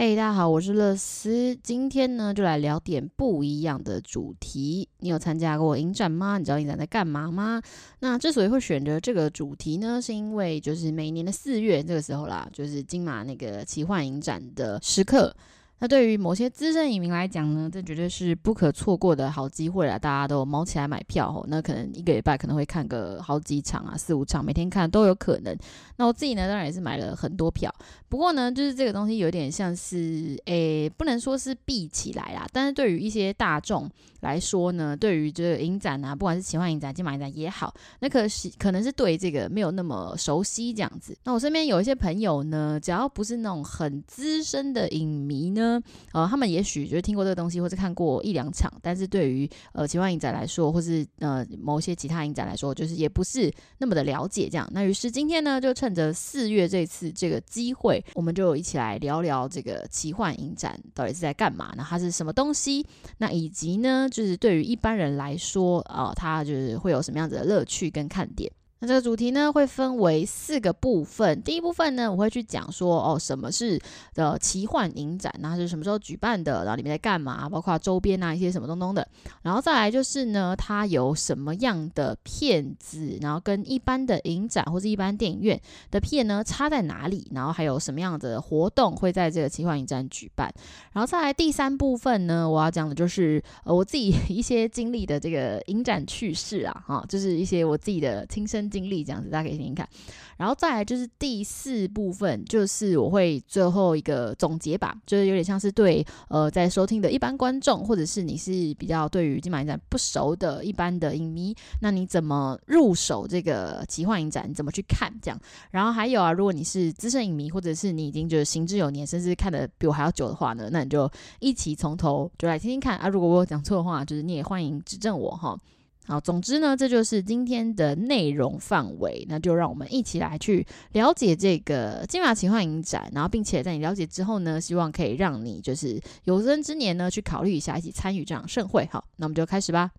嘿大家好，我是乐思，今天呢就来聊点不一样的主题。你有参加过影展吗？你知道影展在干嘛吗？那之所以会选择这个主题呢，是因为就是每年的四月这个时候啦，就是金马那个奇幻影展的时刻。那对于某些资深影迷来讲呢，这绝对是不可错过的好机会啊！大家都忙起来买票吼，那可能一个礼拜可能会看个好几场啊，四五场，每天看都有可能。那我自己呢，当然也是买了很多票。不过呢，就是这个东西有点像是，诶，不能说是闭起来啦，但是对于一些大众来说呢，对于这个影展啊，不管是奇幻影展、金马影展也好，那可是可能是对这个没有那么熟悉这样子。那我身边有一些朋友呢，只要不是那种很资深的影迷呢。呃，他们也许就是听过这个东西，或是看过一两场，但是对于呃奇幻影展来说，或是呃某些其他影展来说，就是也不是那么的了解这样。那于是今天呢，就趁着四月这次这个机会，我们就一起来聊聊这个奇幻影展到底是在干嘛呢？它是什么东西？那以及呢，就是对于一般人来说，啊、呃，它就是会有什么样子的乐趣跟看点？那这个主题呢，会分为四个部分。第一部分呢，我会去讲说，哦，什么是的奇幻影展，那是什么时候举办的，然后里面在干嘛，包括周边啊一些什么东东的。然后再来就是呢，它有什么样的片子，然后跟一般的影展或是一般电影院的片呢差在哪里？然后还有什么样的活动会在这个奇幻影展举办？然后再来第三部分呢，我要讲的就是呃我自己 一些经历的这个影展趣事啊，哈，就是一些我自己的亲身。经历这样子，大家可以听听看。然后再来就是第四部分，就是我会最后一个总结吧，就是有点像是对呃在收听的一般观众，或者是你是比较对于金马影展不熟的一般的影迷，那你怎么入手这个奇幻影展？你怎么去看这样？然后还有啊，如果你是资深影迷，或者是你已经就是行之有年，甚至看得比我还要久的话呢，那你就一起从头就来听听看啊。如果我讲错的话，就是你也欢迎指正我哈。好，总之呢，这就是今天的内容范围。那就让我们一起来去了解这个金马奇幻影展，然后并且在你了解之后呢，希望可以让你就是有生之年呢去考虑一下，一起参与这场盛会。好，那我们就开始吧。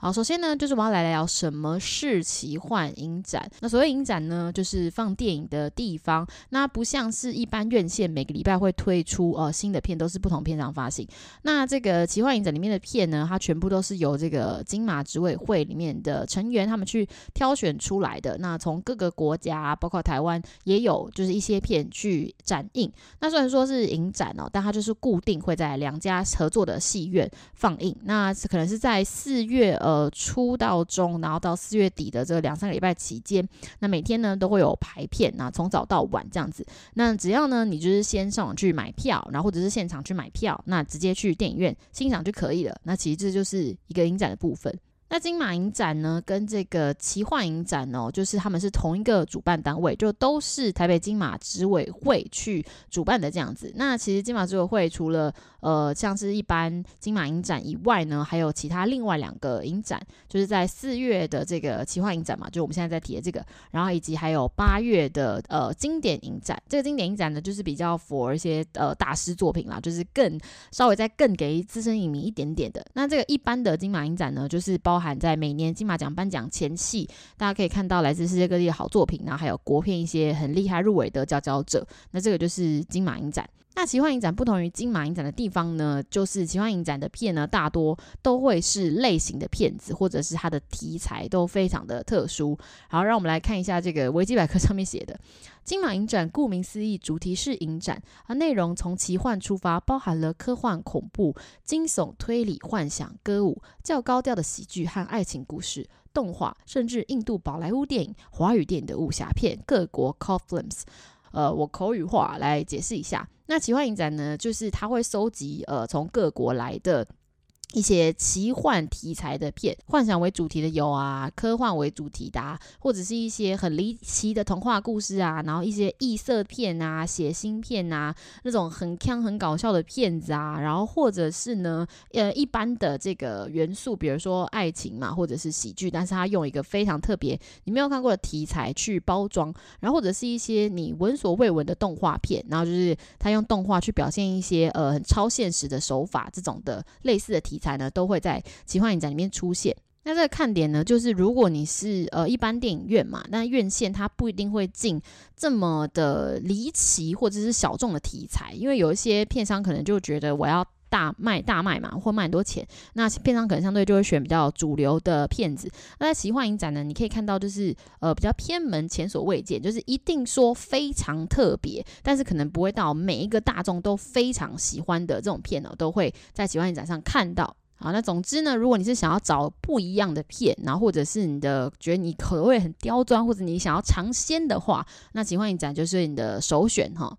好，首先呢，就是我要来聊什么是奇幻影展。那所谓影展呢，就是放电影的地方。那不像是一般院线每个礼拜会推出呃新的片，都是不同片商发行。那这个奇幻影展里面的片呢，它全部都是由这个金马执委会里面的成员他们去挑选出来的。那从各个国家，包括台湾也有，就是一些片去展映。那虽然说是影展哦，但它就是固定会在两家合作的戏院放映。那可能是在四月。呃，初到中，然后到四月底的这两三个礼拜期间，那每天呢都会有排片，那从早到晚这样子。那只要呢你就是先上网去买票，然后或者是现场去买票，那直接去电影院欣赏就可以了。那其实这就是一个影展的部分。那金马影展呢，跟这个奇幻影展哦，就是他们是同一个主办单位，就都是台北金马执委会去主办的这样子。那其实金马执委会除了呃像是一般金马影展以外呢，还有其他另外两个影展，就是在四月的这个奇幻影展嘛，就我们现在在提的这个，然后以及还有八月的呃经典影展。这个经典影展呢，就是比较 for 一些呃大师作品啦，就是更稍微再更给资深影迷一点点的。那这个一般的金马影展呢，就是包。包含在每年金马奖颁奖前夕，大家可以看到来自世界各地的好作品，然后还有国片一些很厉害入围的佼佼者。那这个就是金马影展。那奇幻影展不同于金马影展的地方呢，就是奇幻影展的片呢，大多都会是类型的片子，或者是它的题材都非常的特殊。好，让我们来看一下这个维基百科上面写的。金马影展顾名思义，主题是影展，而内容从奇幻出发，包含了科幻、恐怖、惊悚、推理、幻想、歌舞、较高调的喜剧和爱情故事、动画，甚至印度宝莱坞电影、华语电影的武侠片、各国 cult films。呃，我口语化来解释一下，那奇幻影展呢，就是它会收集呃从各国来的。一些奇幻题材的片，幻想为主题的有啊，科幻为主题的啊，或者是一些很离奇的童话故事啊，然后一些异色片啊、血腥片啊，那种很锵很搞笑的片子啊，然后或者是呢，呃，一般的这个元素，比如说爱情嘛，或者是喜剧，但是它用一个非常特别你没有看过的题材去包装，然后或者是一些你闻所未闻的动画片，然后就是它用动画去表现一些呃很超现实的手法，这种的类似的题。题材呢都会在奇幻影展里面出现。那这个看点呢，就是如果你是呃一般电影院嘛，那院线它不一定会进这么的离奇或者是小众的题材，因为有一些片商可能就觉得我要。大卖大卖嘛，或卖很多钱，那片商可能相对就会选比较主流的片子。那在奇幻影展呢，你可以看到就是呃比较偏门、前所未见，就是一定说非常特别，但是可能不会到每一个大众都非常喜欢的这种片哦，都会在奇幻影展上看到。好，那总之呢，如果你是想要找不一样的片，然后或者是你的觉得你口味很刁钻，或者你想要尝鲜的话，那奇幻影展就是你的首选哈。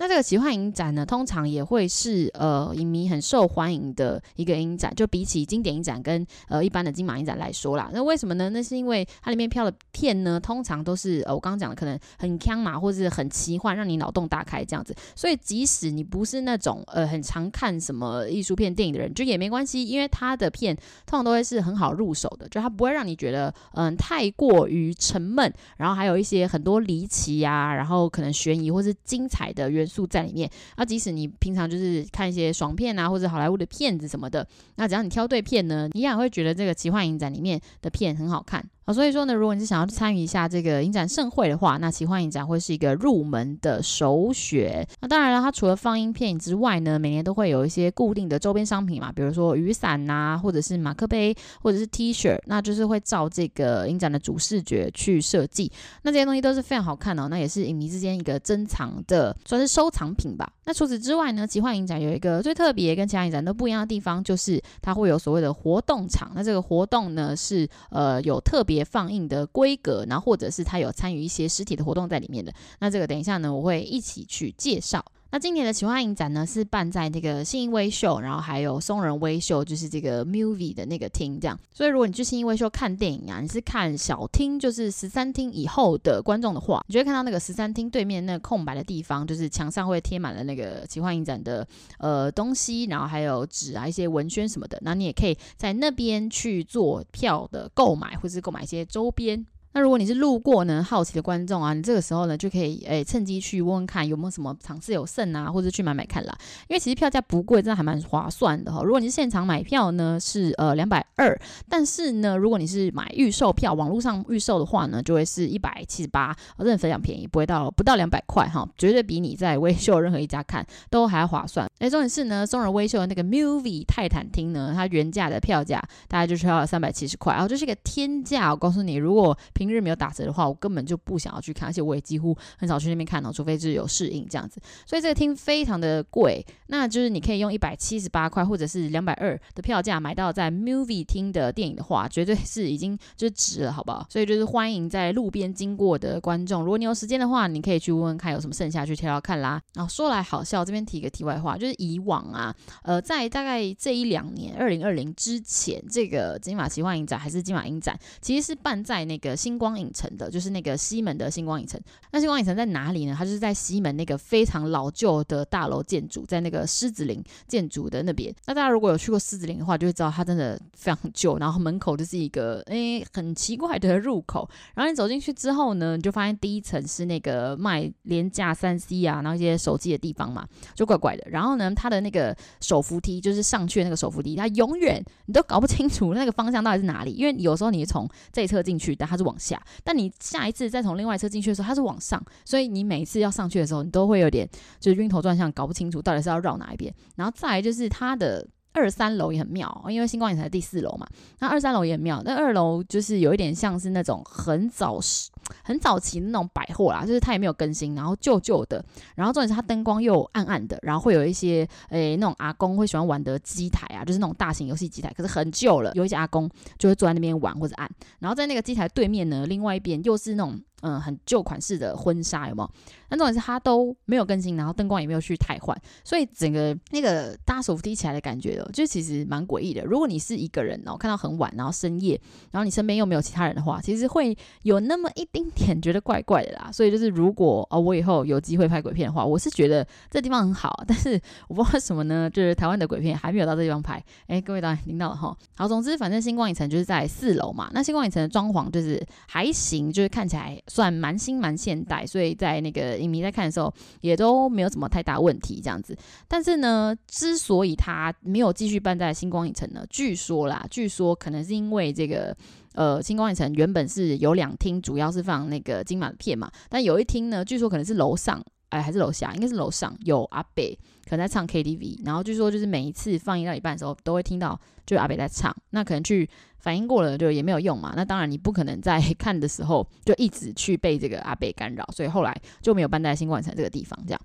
那这个奇幻影展呢，通常也会是呃影迷很受欢迎的一个影展，就比起经典影展跟呃一般的金马影展来说啦。那为什么呢？那是因为它里面票的片呢，通常都是呃我刚刚讲的可能很锵嘛，或者是很奇幻，让你脑洞大开这样子。所以即使你不是那种呃很常看什么艺术片电影的人，就也没关系，因为它的片通常都会是很好入手的，就它不会让你觉得嗯、太过于沉闷，然后还有一些很多离奇呀，然后可能悬疑或是精彩的元素。在里面，那即使你平常就是看一些爽片啊，或者好莱坞的片子什么的，那只要你挑对片呢，你也会觉得这个奇幻影展里面的片很好看。所以说呢，如果你是想要参与一下这个影展盛会的话，那奇幻影展会是一个入门的首选。那当然了，它除了放映片之外呢，每年都会有一些固定的周边商品嘛，比如说雨伞呐、或者是马克杯，或者是 T 恤，那就是会照这个影展的主视觉去设计。那这些东西都是非常好看的哦，那也是影迷之间一个珍藏的，算是收藏品吧。那除此之外呢，奇幻影展有一个最特别跟其他影展都不一样的地方，就是它会有所谓的活动场。那这个活动呢，是呃有特别。放映的规格，然后或者是他有参与一些实体的活动在里面的，那这个等一下呢，我会一起去介绍。那今年的奇幻影展呢，是办在这个信义威秀，然后还有松仁威秀，就是这个 movie 的那个厅这样。所以如果你去信义威秀看电影啊，你是看小厅，就是十三厅以后的观众的话，你就会看到那个十三厅对面那空白的地方，就是墙上会贴满了那个奇幻影展的呃东西，然后还有纸啊一些文宣什么的。那你也可以在那边去做票的购买，或是购买一些周边。那如果你是路过呢，好奇的观众啊，你这个时候呢就可以诶、趁机去问问看有没有什么场次有剩啊，或者去买买看啦。因为其实票价不贵，真的还蛮划算的哈。如果你是现场买票呢，是呃两百二，但是呢，如果你是买预售票，网络上预售的话呢，就会是一百七十八，真的非常便宜，不会到不到两百块哈，绝对比你在威秀任何一家看都还要划算。诶、重点是呢，松仁威秀的那个 Movie 泰坦厅呢，它原价的票价大概就是要三百七十块，然后这是一个天价。我告诉你，如果平日没有打折的话，我根本就不想要去看，而且我也几乎很少去那边看哦，除非是有试映这样子。所以这个厅非常的贵，那就是你可以用一百七十八块或者是两百二的票价买到在 Movie 厅的电影的话，绝对是已经就是值了，好不好？所以就是欢迎在路边经过的观众，如果你有时间的话，你可以去问问看有什么剩下去挑挑看啦。然后说来好笑，这边提一个题外话，就是以往啊，呃，在大概这一两年，二零二零之前，这个金马奇幻影展还是金马影展，其实是办在那个新星光影城的，就是那个西门的星光影城。那星光影城在哪里呢？它就是在西门那个非常老旧的大楼建筑，在那个狮子林建筑的那边。那大家如果有去过狮子林的话，就会知道它真的非常旧。然后门口就是一个诶很奇怪的入口。然后你走进去之后呢，你就发现第一层是那个卖廉价三 C 啊，然后一些手机的地方嘛，就怪怪的。然后呢，它的那个手扶梯就是上去的那个手扶梯，它永远你都搞不清楚那个方向到底是哪里，因为有时候你从这一侧进去，但它是往下。但你下一次再从另外一侧进去的时候，它是往上，所以你每一次要上去的时候，你都会有点就是晕头转向，搞不清楚到底是要绕哪一边。然后再来就是它的。二三楼也很妙，因为星光影城第四楼嘛。那二三楼也很妙，那二楼就是有一点像是那种很早、很早期的那种百货啦，就是它也没有更新，然后旧旧的，然后重点是它灯光又暗暗的，然后会有一些诶、那种阿公会喜欢玩的机台啊，就是那种大型游戏机台，可是很旧了，有一些阿公就会坐在那边玩或者按。然后在那个机台对面呢，另外一边又是那种。嗯，很旧款式的婚纱有没有？那重点是它都没有更新，然后灯光也没有去太换，所以整个那个搭手扶梯起来的感觉哦，就其实蛮诡异的。如果你是一个人哦，看到很晚，然后深夜，然后你身边又没有其他人的话，其实会有那么一丁点觉得怪怪的啦。所以就是如果哦，我以后有机会拍鬼片的话，我是觉得这地方很好，但是我不知道为什么呢？就是台湾的鬼片还没有到这地方拍。哎，各位导演听到了哈。好，总之反正星光影城就是在四楼嘛。那星光影城的装潢就是还行，就是看起来。算蛮新蛮现代，所以在那个影迷在看的时候也都没有什么太大问题这样子。但是呢，之所以它没有继续办在星光影城呢，据说啦，据说可能是因为这个呃，星光影城原本是有两厅，主要是放那个金马的片嘛，但有一厅呢，据说可能是楼上。哎，还是楼下，应该是楼上有阿北可能在唱 KTV，然后据说就是每一次放映到一半的时候，都会听到就阿北在唱。那可能去反应过了，就也没有用嘛。那当然你不可能在 看的时候就一直去被这个阿北干扰，所以后来就没有搬在新冠城这个地方这样。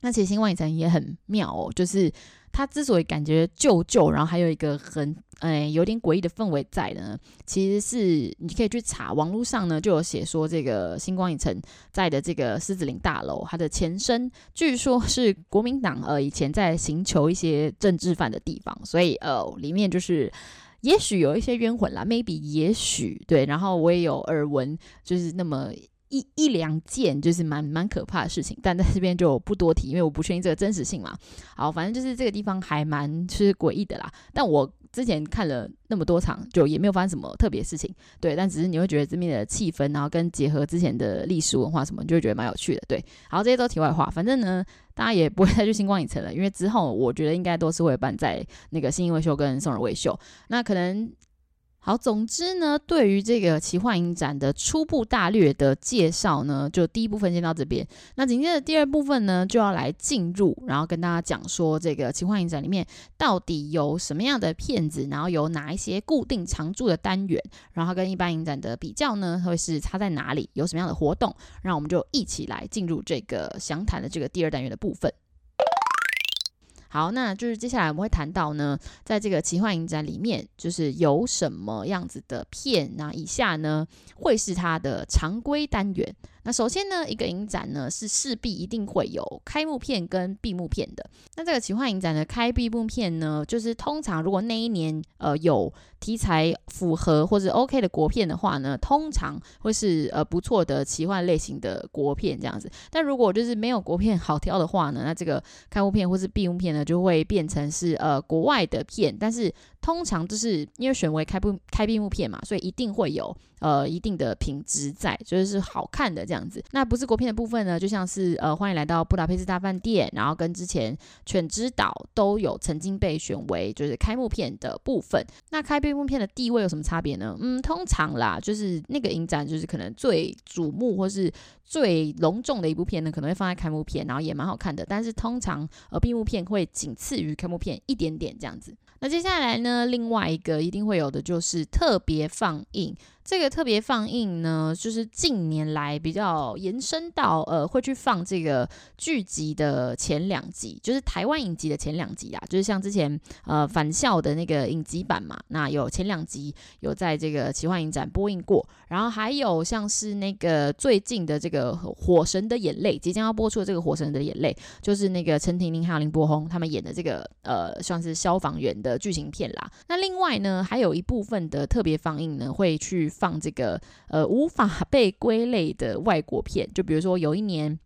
那其实新冠城也很妙哦，就是。它之所以感觉旧旧，然后还有一个很哎有点诡异的氛围在呢，其实是你可以去查网络上呢就有写说，这个星光影城在的这个狮子林大楼，它的前身据说是国民党呃以前在寻求一些政治犯的地方，所以呃里面就是也许有一些冤魂啦，maybe 也许对，然后我也有耳闻，就是那么。一一两件就是蛮蛮可怕的事情，但在这边就不多提，因为我不确定这个真实性嘛。好，反正就是这个地方还蛮是诡异的啦。但我之前看了那么多场，就也没有发生什么特别事情。对，但只是你会觉得这边的气氛，然后跟结合之前的历史文化什么，你就会觉得蛮有趣的。对，好，这些都题外话。反正呢，大家也不会再去星光影城了，因为之后我觉得应该都是会办在那个信义威秀跟松仁威秀。那可能。好，总之呢，对于这个奇幻影展的初步大略的介绍呢，就第一部分先到这边。那紧接着第二部分呢，就要来进入，然后跟大家讲说这个奇幻影展里面到底有什么样的片子，然后有哪一些固定常驻的单元，然后跟一般影展的比较呢，会是差在哪里，有什么样的活动，让我们就一起来进入这个详谈的这个第二单元的部分。好，那就是接下来我们会谈到呢，在这个奇幻影展里面，就是有什么样子的片，那以下呢会是它的常规单元。那首先呢，一个影展呢是势必一定会有开幕片跟闭幕片的。那这个奇幻影展的开闭幕片呢，就是通常如果那一年呃有题材符合或者 OK 的国片的话呢，通常会是呃不错的奇幻类型的国片这样子。但如果就是没有国片好挑的话呢，那这个开幕片或是闭幕片呢，就会变成是呃国外的片，但是。通常就是因为选为开不开闭幕片嘛，所以一定会有呃一定的品质在，就是好看的这样这样子。那不是国片的部分呢，就像是呃欢迎来到布达佩斯大饭店，然后跟之前犬之岛都有曾经被选为就是开幕片的部分。那开闭幕片的地位有什么差别呢？嗯，通常啦，就是那个影展就是可能最瞩目或是最隆重的一部片呢，可能会放在开幕片，然后也蛮好看的。但是通常呃闭幕片会仅次于开幕片一点点这样子。那接下来呢，另外一个一定会有的就是特别放映。这个特别放映呢，就是近年来比较延伸到呃，会去放这个剧集的前两集，就是台湾影集的前两集啊，就是像之前呃返校的那个影集版嘛，那有前两集有在这个奇幻影展播映过，然后还有像是那个最近的这个《火神的眼泪》即将要播出的这个《火神的眼泪》，就是那个陈婷妮还有林柏宏他们演的这个呃算是消防员的剧情片啦。那另外呢，还有一部分的特别放映呢，会去。放这个呃无法被归类的外国片，就比如说有一年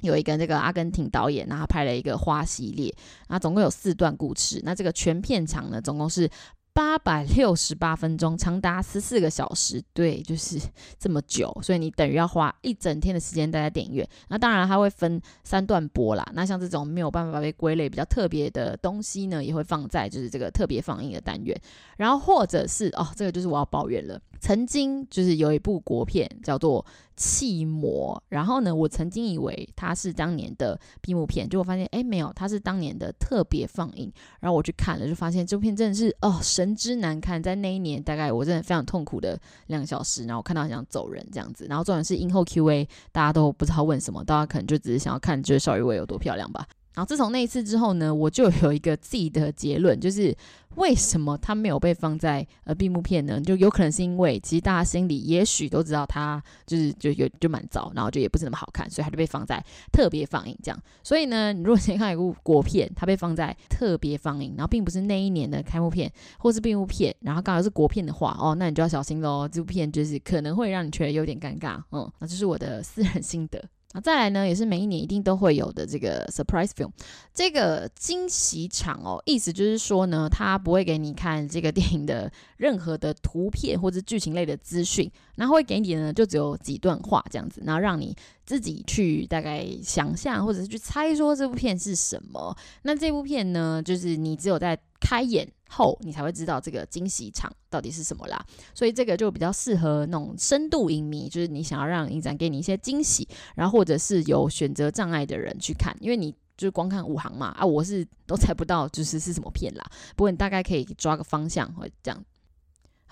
有一个这个阿根廷导演，然后拍了一个花系列，那总共有四段故事，那这个全片长呢总共是八百六十八分钟，长达十四个小时，对，就是 这么久，所以你等于要花一整天的时间待在电影院。那当然它会分三段播啦，那像这种没有办法被归类比较特别的东西呢，也会放在就是这个特别放映的单元，然后或者是哦，这个就是我要抱怨了。曾经就是有一部国片叫做《气魔》，然后呢，我曾经以为它是当年的闭幕片，结果发现哎没有，它是当年的特别放映。然后我去看了，就发现这部片真的是哦神之难看，在那一年大概我真的非常痛苦的两个小时，然后我看到很想走人这样子。然后重点是映后 Q&A，大家都不知道问什么，大家可能就只是想要看就是邵雨薇有多漂亮吧。然后自从那一次之后呢，我就有一个自己的结论，就是。为什么它没有被放在呃闭幕片呢？就有可能是因为其实大家心里也许都知道它就是就有就蛮糟，然后就也不是那么好看，所以它就被放在特别放映这样。所以呢，你如果先看一部国片，它被放在特别放映，然后并不是那一年的开幕片或是闭幕片，然后刚好是国片的话，哦，那你就要小心喽。这部片就是可能会让你觉得有点尴尬，嗯，那这是我的私人心得。啊，再来呢，也是每一年一定都会有的这个 surprise film，这个惊喜场哦，意思就是说呢，他不会给你看这个电影的任何的图片或者剧情类的资讯，然后会给你呢就只有几段话这样子，然后让你自己去大概想象或者是去猜说这部片是什么。那这部片呢，就是你只有在开演后，你才会知道这个惊喜场到底是什么啦。所以这个就比较适合那种深度影迷，就是你想要让影展给你一些惊喜，然后或者是有选择障碍的人去看，因为你就是光看五行嘛啊，我是都猜不到就是是什么片啦。不过你大概可以抓个方向，或这样。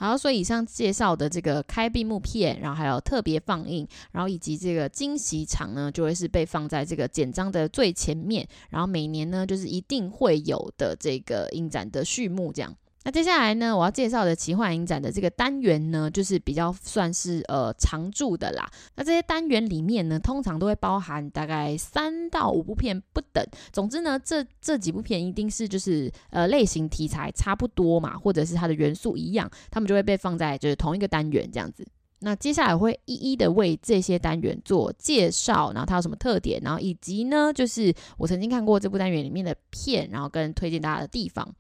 好，所以以上介绍的这个开闭幕片，然后还有特别放映，然后以及这个惊喜场呢，就会是被放在这个简章的最前面，然后每年呢就是一定会有的这个影展的序幕这样。那接下来呢，我要介绍的奇幻影展的这个单元呢，就是比较算是呃常驻的啦。那这些单元里面呢，通常都会包含大概三到五部片不等。总之呢，这这几部片一定是就是呃类型题材差不多嘛，或者是它的元素一样，他们就会被放在就是同一个单元这样子。那接下来我会一一的为这些单元做介绍，然后它有什么特点，然后以及呢，就是我曾经看过这部单元里面的片，然后跟推荐大家的地方。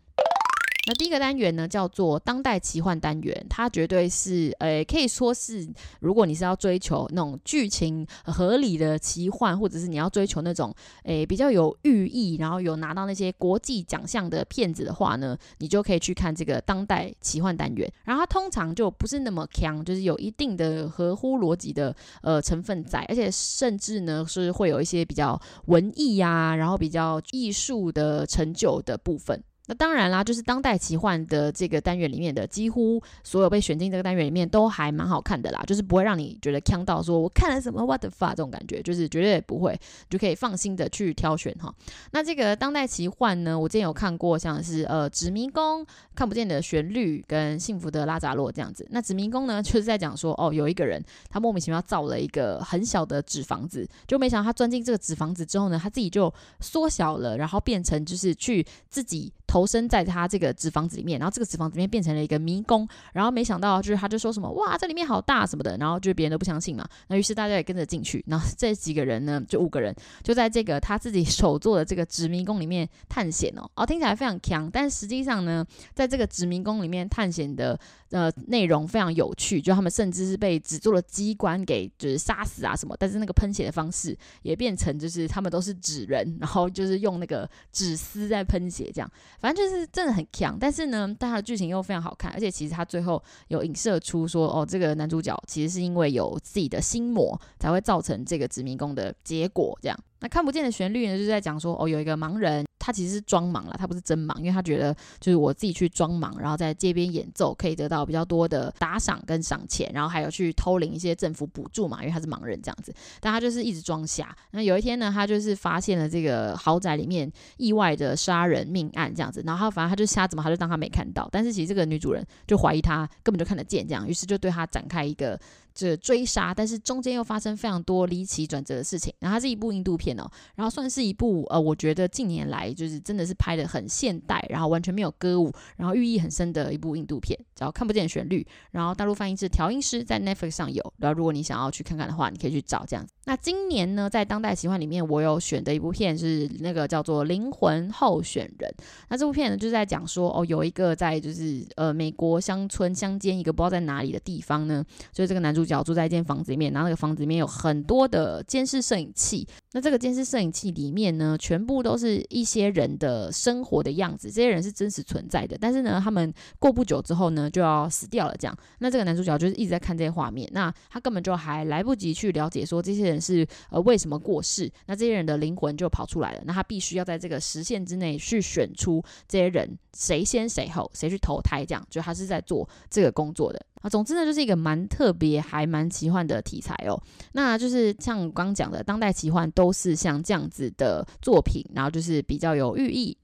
那第一个单元呢，叫做当代奇幻单元，它绝对是，呃，可以说是，如果你是要追求那种剧情合理的奇幻，或者是你要追求那种，诶，比较有寓意，然后有拿到那些国际奖项的片子的话呢，你就可以去看这个当代奇幻单元。然后它通常就不是那么强，就是有一定的合乎逻辑的呃成分在，而且甚至呢是会有一些比较文艺呀、然后比较艺术的成就的部分。那当然啦，就是当代奇幻的这个单元里面的几乎所有被选进这个单元里面都还蛮好看的啦，就是不会让你觉得呛到说我看了什么 what the fuck 这种感觉，就是绝对不会，就可以放心的去挑选哈。那这个当代奇幻呢，我之前有看过，像是呃纸迷宫、看不见的旋律跟幸福的拉扎洛这样子。那纸迷宫呢，就是在讲说哦，有一个人他莫名其妙造了一个很小的纸房子，就没想到他钻进这个纸房子之后呢，他自己就缩小了，然后变成就是去自己。投投身在他这个纸房子里面，然后这个纸房子里面变成了一个迷宫，然后没想到就是他就说什么哇，这里面好大什么的，然后就别人都不相信嘛，那于是大家也跟着进去，然后这几个人呢，就五个人就在这个他自己手做的这个纸迷宫里面探险哦，哦听起来非常强，但实际上呢，在这个纸迷宫里面探险的。呃，内容非常有趣，就他们甚至是被纸做的机关给就是杀死啊什么，但是那个喷血的方式也变成就是他们都是纸人，然后就是用那个纸丝在喷血这样，反正就是真的很强。但是呢，但它的剧情又非常好看，而且其实他最后有影射出说，哦，这个男主角其实是因为有自己的心魔才会造成这个纸迷宫的结果这样。那看不见的旋律呢，就是在讲说，哦，有一个盲人。他其实是装盲了，他不是真盲，因为他觉得就是我自己去装盲，然后在街边演奏，可以得到比较多的打赏跟赏钱，然后还有去偷领一些政府补助嘛，因为他是盲人这样子。但他就是一直装瞎。那有一天呢，他就是发现了这个豪宅里面意外的杀人命案这样子，然后他反正他就瞎怎么，他就当他没看到。但是其实这个女主人就怀疑他根本就看得见这样，于是就对他展开一个。这追杀，但是中间又发生非常多离奇转折的事情。然后它是一部印度片哦，然后算是一部呃，我觉得近年来就是真的是拍的很现代，然后完全没有歌舞，然后寓意很深的一部印度片，叫看不见旋律。然后大陆翻译是调音师，在 Netflix 上有。然后如果你想要去看看的话，你可以去找这样子。那今年呢，在当代奇幻里面，我有选的一部片是那个叫做《灵魂候选人》。那这部片呢，就是在讲说哦，有一个在就是呃美国乡村乡间一个不知道在哪里的地方呢，就是这个男主。主角住在一间房子里面，然后那个房子里面有很多的监视摄影器。那这个监视摄影器里面呢，全部都是一些人的生活的样子。这些人是真实存在的，但是呢，他们过不久之后呢，就要死掉了。这样，那这个男主角就是一直在看这些画面。那他根本就还来不及去了解说这些人是呃为什么过世。那这些人的灵魂就跑出来了。那他必须要在这个时限之内去选出这些人谁先谁后，谁去投胎。这样，就他是在做这个工作的。啊，总之呢，就是一个蛮特别，还蛮奇幻的题材哦。那就是像我刚讲的，当代奇幻都是像这样子的作品，然后就是比较有寓意。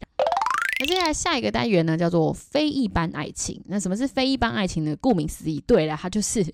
那接下来下一个单元呢，叫做非一般爱情。那什么是非一般爱情呢？顾名思义，对了，它就是。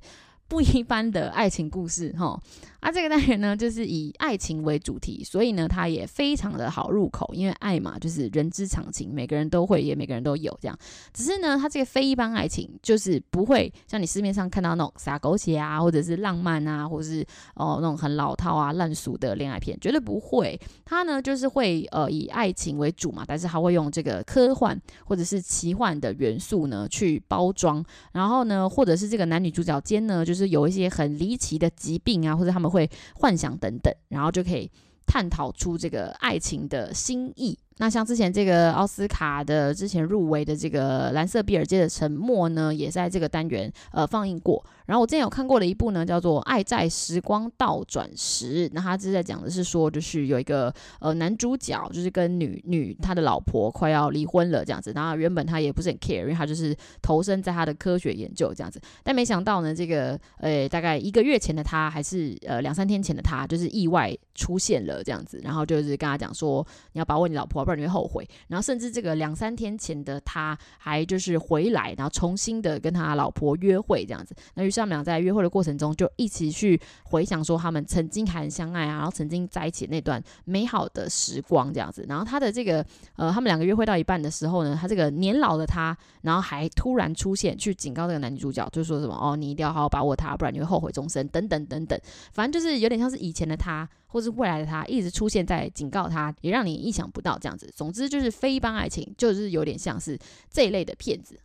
不一般的爱情故事哈。啊，这个单元呢，就是以爱情为主题，所以呢，它也非常的好入口，因为爱嘛，就是人之常情，每个人都会，也每个人都有这样。只是呢，它这个非一般爱情，就是不会像你市面上看到那种撒狗血啊，或者是浪漫啊，或者是哦那种很老套啊、烂俗的恋爱片，绝对不会。它呢，就是会呃以爱情为主嘛，但是它会用这个科幻或者是奇幻的元素呢去包装，然后呢，或者是这个男女主角间呢，就是有一些很离奇的疾病啊，或者他们。会幻想等等，然后就可以探讨出这个爱情的心意。那像之前这个奥斯卡的之前入围的这个蓝色比尔街的沉默呢，也在这个单元呃放映过。然后我之前有看过的一部呢，叫做《爱在时光倒转时》，那他是在讲的是说，就是有一个呃男主角，就是跟女女他的老婆快要离婚了这样子。然后原本他也不是很 care，因为他就是投身在他的科学研究这样子。但没想到呢，这个呃大概一个月前的他，还是呃两三天前的他，就是意外出现了这样子。然后就是跟他讲说，你要把握你老婆，不然你会后悔。然后甚至这个两三天前的他，还就是回来，然后重新的跟他老婆约会这样子。那于是。他们俩在约会的过程中，就一起去回想说他们曾经还相爱啊，然后曾经在一起那段美好的时光这样子。然后他的这个呃，他们两个约会到一半的时候呢，他这个年老的他，然后还突然出现去警告这个男女主角，就说什么哦，你一定要好好把握他，不然你会后悔终身，等等等等。反正就是有点像是以前的他，或是未来的他，一直出现在警告他，也让你意想不到这样子。总之就是非一般爱情，就是有点像是这一类的骗子。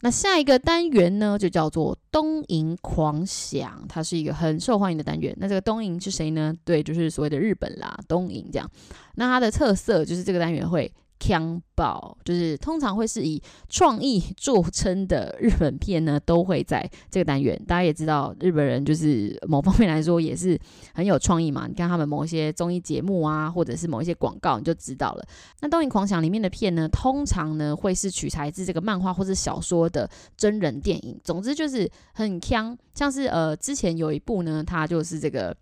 那下一个单元呢，就叫做东瀛狂想，它是一个很受欢迎的单元。那这个东瀛是谁呢？对，就是所谓的日本啦，东瀛这样。那它的特色就是这个单元会。锵爆，就是通常会是以创意著称的日本片呢，都会在这个单元。大家也知道，日本人就是某方面来说也是很有创意嘛。你看他们某一些综艺节目啊，或者是某一些广告，你就知道了。那《东瀛狂想》里面的片呢，通常呢会是取材自这个漫画或是小说的真人电影。总之就是很锵，像是呃之前有一部呢，它就是这个。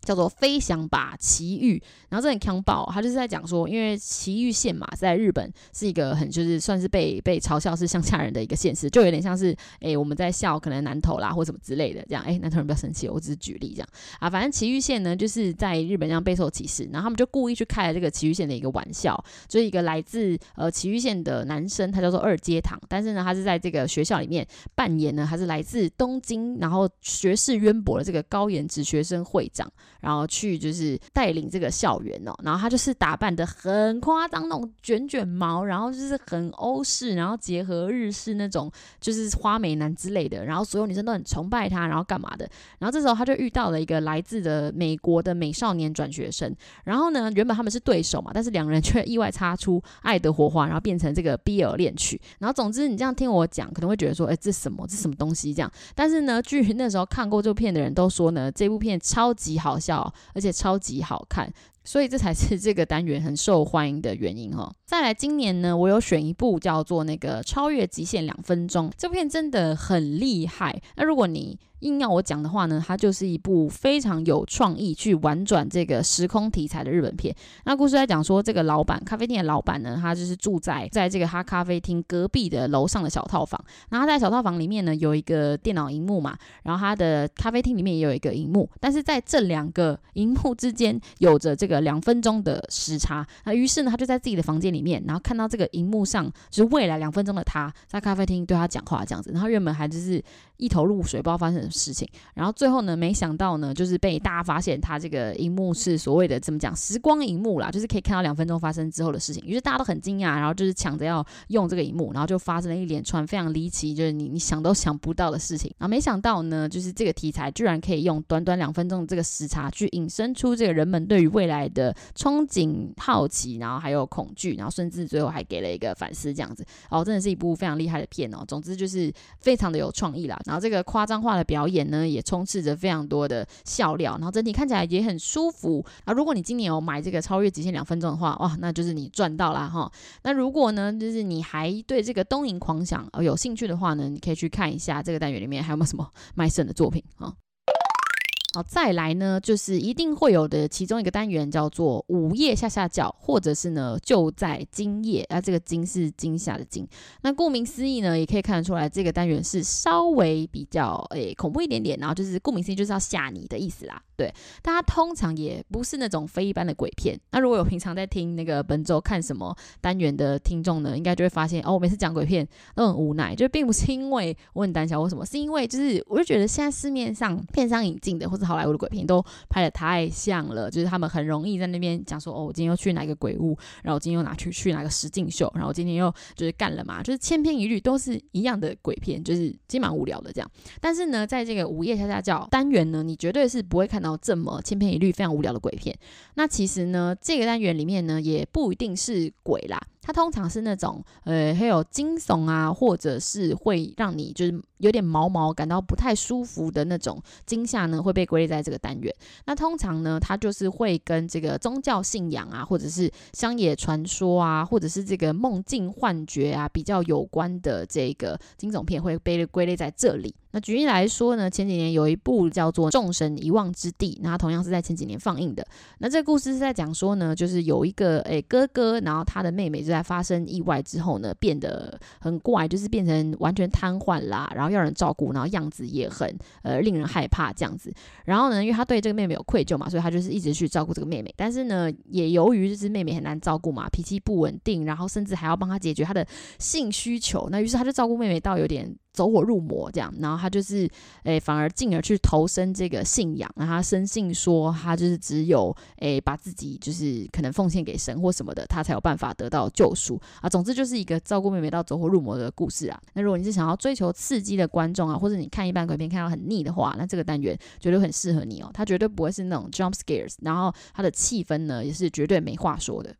叫做飞翔吧奇遇，然后这很强暴，他就是在讲说，因为奇遇县嘛，在日本是一个很就是算是被被嘲笑是乡下人的一个县市，就有点像是诶、我们在笑可能南投啦或什么之类的这样，诶、欸、南投人不要生气，我只是举例这样啊，反正奇遇县呢就是在日本这样备受歧视，然后他们就故意去开了这个奇遇县的一个玩笑，就是一个来自呃奇遇县的男生，他叫做二阶堂，但是呢他是在这个学校里面扮演呢，他是来自东京，然后学识渊博的这个高颜值学生会长。然后去就是带领这个校园哦，然后他就是打扮得很夸张，那种卷卷毛，然后就是很欧式，然后结合日式那种就是花美男之类的，然后所有女生都很崇拜他，然后干嘛的？然后这时候他就遇到了一个来自的美国的美少年转学生，然后呢，原本他们是对手嘛，但是两人却意外擦出爱的火花，然后变成这个 BL 恋曲。然后总之你这样听我讲，可能会觉得说，哎，这什么？这什么东西？这样，但是呢，据那时候看过这部片的人都说呢，这部片超级好笑。而且超级好看，所以这才是这个单元很受欢迎的原因哦。再来，今年呢，我有选一部叫做那个《超越极限两分钟》，这部片真的很厉害。那如果你硬要我讲的话呢，它就是一部非常有创意去玩转这个时空题材的日本片。那故事在讲说，这个老板咖啡店的老板呢，他就是住在在这个他咖啡厅隔壁的楼上的小套房。然后他在小套房里面呢，有一个电脑荧幕嘛，然后他的咖啡厅里面也有一个荧幕，但是在这两个荧幕之间有着这个两分钟的时差。那于是呢，他就在自己的房间里面，然后看到这个荧幕上就是未来两分钟的他在咖啡厅对他讲话这样子。然后原本还就是一头雾水，不知道发生什么。事情，然后最后呢，没想到呢，就是被大家发现，他这个荧幕是所谓的怎么讲，时光荧幕啦，就是可以看到两分钟发生之后的事情。于是大家都很惊讶，然后就是抢着要用这个荧幕，然后就发生了一连串非常离奇，就是你你想都想不到的事情。然后没想到呢，就是这个题材居然可以用短短两分钟的这个时差，去引申出这个人们对于未来的憧憬、好奇，然后还有恐惧，然后甚至最后还给了一个反思，这样子。哦，真的是一部非常厉害的片哦。总之就是非常的有创意啦。然后这个夸张化的表。演呢也充斥着非常多的笑料，然后整体看起来也很舒服啊。如果你今年有买这个超越极限两分钟的话，哇，那就是你赚到了哈。那如果呢，就是你还对这个东瀛狂想有兴趣的话呢，你可以去看一下这个单元里面还有没有什么卖肾的作品啊。好，再来呢，就是一定会有的其中一个单元叫做午夜下下叫，或者是呢就在今夜啊，这个今是今夏的今。那顾名思义呢，也可以看得出来，这个单元是稍微比较诶、恐怖一点点，然后就是顾名思义就是要吓你的意思啦。对，大家通常也不是那种非一般的鬼片。那如果有平常在听那个本周看什么单元的听众呢，应该就会发现哦，我每次讲鬼片都很无奈，就并不是因为我很胆小或什么，是因为就是我就觉得现在市面上片商引进的或者好莱坞的鬼片都拍得太像了，就是他们很容易在那边讲说哦，我今天又去哪个鬼屋，然后今天又拿去去哪个实境秀，然后今天又就是干了嘛，就是千篇一律都是一样的鬼片，就是其实蛮无聊的这样。但是呢，在这个午夜下下叫单元呢，你绝对是不会看到。这么千篇一律、非常无聊的鬼片，那其实呢，这个单元里面呢，也不一定是鬼啦。它通常是那种，呃，还有惊悚啊，或者是会让你就是有点毛毛、感到不太舒服的那种惊吓呢，会被归类在这个单元。那通常呢，它就是会跟这个宗教信仰啊，或者是乡野传说啊，或者是这个梦境幻觉啊比较有关的这个惊悚片，会被归类在这里。那举例来说呢，前几年有一部叫做《众神遗忘之地》，那它同样是在前几年放映的。那这个故事是在讲说呢，就是有一个诶哥哥，然后他的妹妹就。在发生意外之后呢，变得很怪，就是变成完全瘫痪啦，然后要人照顾，然后样子也很呃令人害怕这样子。然后呢，因为他对这个妹妹有愧疚嘛，所以他就是一直去照顾这个妹妹。但是呢，也由于就是妹妹很难照顾嘛，脾气不稳定，然后甚至还要帮他解决他的性需求。那于是他就照顾妹妹到有点。走火入魔这样，然后他就是，诶、反而进而去投身这个信仰，然后他深信说，他就是只有，诶、把自己就是可能奉献给神或什么的，他才有办法得到救赎啊。总之就是一个照顾妹妹到走火入魔的故事啊。那如果你是想要追求刺激的观众啊，或者你看一般鬼片看到很腻的话，那这个单元绝对很适合你哦。它绝对不会是那种 jump scares，然后它的气氛呢也是绝对没话说的。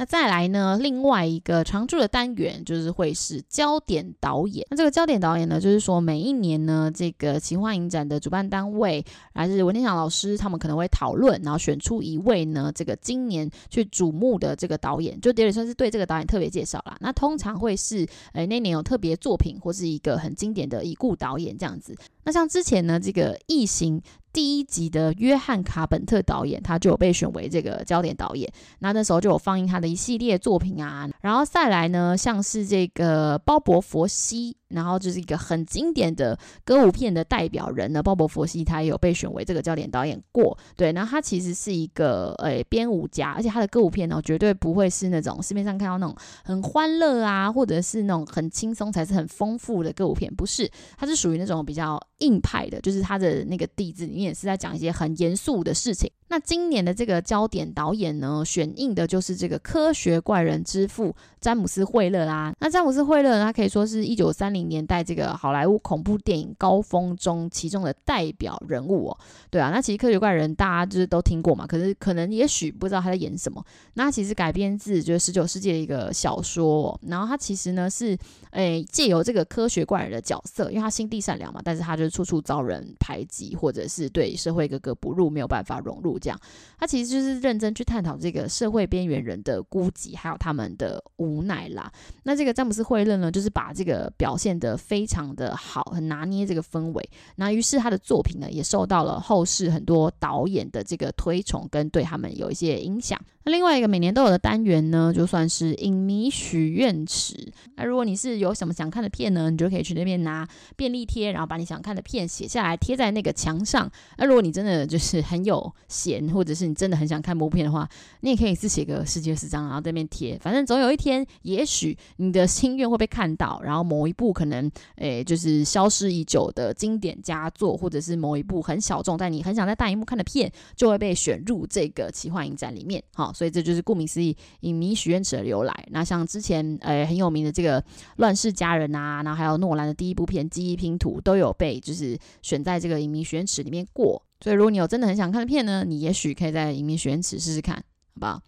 那再来呢，另外一个常驻的单元就是会是焦点导演。那这个焦点导演呢，就是说每一年呢，这个奇幻影展的主办单位还是文天祥老师，他们可能会讨论，然后选出一位呢，这个今年去瞩目的这个导演，就有点算是对这个导演特别介绍啦。那通常会是，诶，那年有特别作品或是一个很经典的已故导演这样子。那像之前呢，这个异形。第一集的约翰卡本特导演，他就有被选为这个焦点导演。那那时候就有放映他的一系列作品啊。然后再来呢，像是这个鲍勃佛西。然后就是一个很经典的歌舞片的代表人呢，鲍勃·佛西，他也有被选为这个焦点导演过。对，那他其实是一个诶编舞家，而且他的歌舞片呢，绝对不会是那种市面上看到那种很欢乐啊，或者是那种很轻松才是很丰富的歌舞片，不是，他是属于那种比较硬派的，就是他的那个底子里面是在讲一些很严肃的事情。那今年的这个焦点导演呢，选映的就是这个科学怪人之父詹姆斯·惠勒啦。那詹姆斯·惠勒，他可以说是一九三零年代这个好莱坞恐怖电影高峰中其中的代表人物哦。对啊，那其实科学怪人大家就是都听过嘛，可是可能也许不知道他在演什么。那其实改编自就是十九世纪的一个小说哦，然后他其实呢是诶借由这个科学怪人的角色，因为他心地善良嘛，但是他就处处遭人排挤，或者是对社会格格不入，没有办法融入。这样，他其实就是认真去探讨这个社会边缘人的孤寂，还有他们的无奈啦。那这个詹姆斯·惠勒呢，就是把这个表现得非常的好，很拿捏这个氛围。那于是他的作品呢，也受到了后世很多导演的这个推崇，跟对他们有一些影响。另外一个每年都有的单元呢，就算是影迷许愿池。那如果你是有什么想看的片呢，你就可以去那边拿便利贴，然后把你想看的片写下来，贴在那个墙上。那如果你真的就是很有闲，或者是你真的很想看某部片的话，你也可以自写个十几二十张，然后在那边贴。反正总有一天，也许你的心愿会被看到，然后某一部可能诶就是消失已久的经典佳作，或者是某一部很小众但你很想在大荧幕看的片，就会被选入这个奇幻影展里面。好。所以这就是顾名思义，影迷许愿池的由来。那像之前呃很有名的这个《乱世佳人》啊，然后还有诺兰的第一部片《记忆拼图》都有被就是选在这个影迷许愿池里面过。所以如果你有真的很想看的片呢，你也许可以在影迷许愿池试试看，好不好？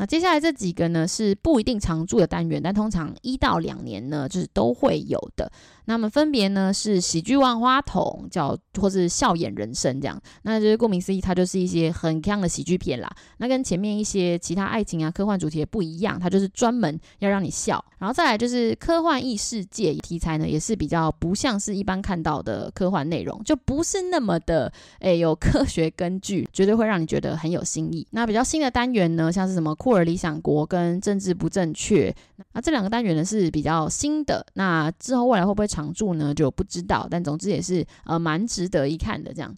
那接下来这几个呢是不一定常驻的单元，但通常一到两年呢就是都会有的。那么分别呢是喜剧万花筒，叫或是笑眼人生这样。那就是顾名思义，它就是一些很强的喜剧片啦。那跟前面一些其他爱情啊、科幻主题也不一样，它就是专门要让你笑。然后再来就是科幻异世界题材呢，也是比较不像是一般看到的科幻内容，就不是那么的诶有科学根据，绝对会让你觉得很有新意。那比较新的单元呢，像是什么酷儿理想国跟政治不正确，那这两个单元呢是比较新的。那之后未来会不会常驻呢？就不知道，但总之也是呃蛮值得一看的这样。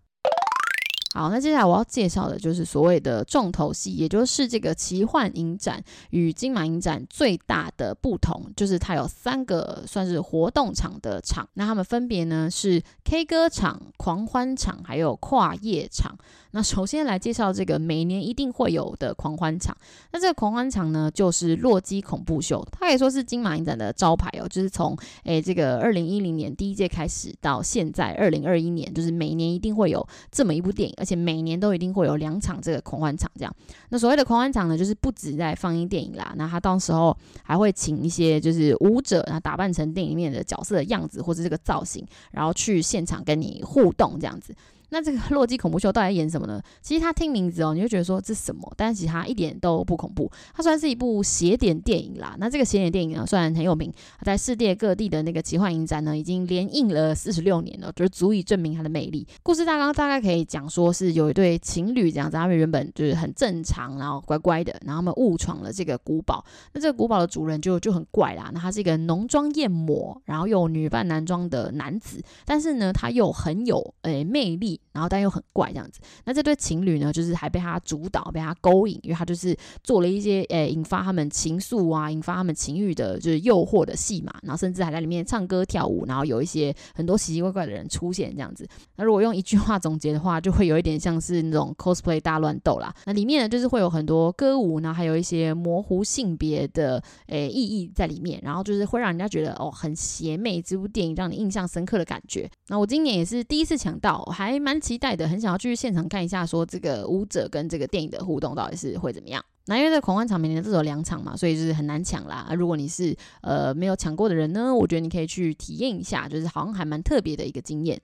好，那接下来我要介绍的就是所谓的重头戏，也就是这个奇幻影展与金马影展最大的不同，就是它有三个算是活动场的场，那它们分别呢是 K 歌场、狂欢场还有跨夜场。那首先来介绍这个每年一定会有的狂欢场。那这个狂欢场呢，就是《洛基恐怖秀》，它可以说是金马影展的招牌哦。就是从诶这个二零一零年第一届开始到现在二零二一年，就是每年一定会有这么一部电影，而且每年都一定会有两场这个狂欢场。这样，那所谓的狂欢场呢，就是不止在放映电影啦，那他到时候还会请一些就是舞者，然后打扮成电影里面的角色的样子或者这个造型，然后去现场跟你互动这样子。那这个 《洛基恐怖秀》到底演什么呢？其实他听名字哦，你就觉得说这是什么？但是其实它一点都不恐怖，它算是一部邪典电影啦。那这个邪典电影呢，虽然很有名，在世界各地的那个奇幻影展呢，已经连映了四十六年了，就是足以证明它的魅力。故事大纲大概可以讲说是有一对情侣这样子，他们原本就是很正常，然后乖乖的，然后他们误闯了这个古堡。那这个古堡的主人就就很怪啦，那他是一个浓妆艳抹，然后又女扮男装的男子，但是呢，他又很有诶、魅力。然后但又很怪这样子，那这对情侣呢，就是还被他主导，被他勾引，因为他就是做了一些诶引发他们情愫啊，引发他们情欲的，就是诱惑的戏码，然后甚至还在里面唱歌跳舞，然后有一些很多奇奇怪怪的人出现这样子。那如果用一句话总结的话，就会有一点像是那种 cosplay 大乱斗啦。那里面呢，就是会有很多歌舞，然后还有一些模糊性别的诶意义在里面，然后就是会让人家觉得哦很邪魅，这部电影让你印象深刻的感觉。那我今年也是第一次抢到，还蛮。期待的，很想要去现场看一下，说这个舞者跟这个电影的互动到底是会怎么样？那因为在狂欢场每年只有两场嘛，所以就是很难抢啦。如果你是呃没有抢过的人呢，我觉得你可以去体验一下，就是好像还蛮特别的一个经验。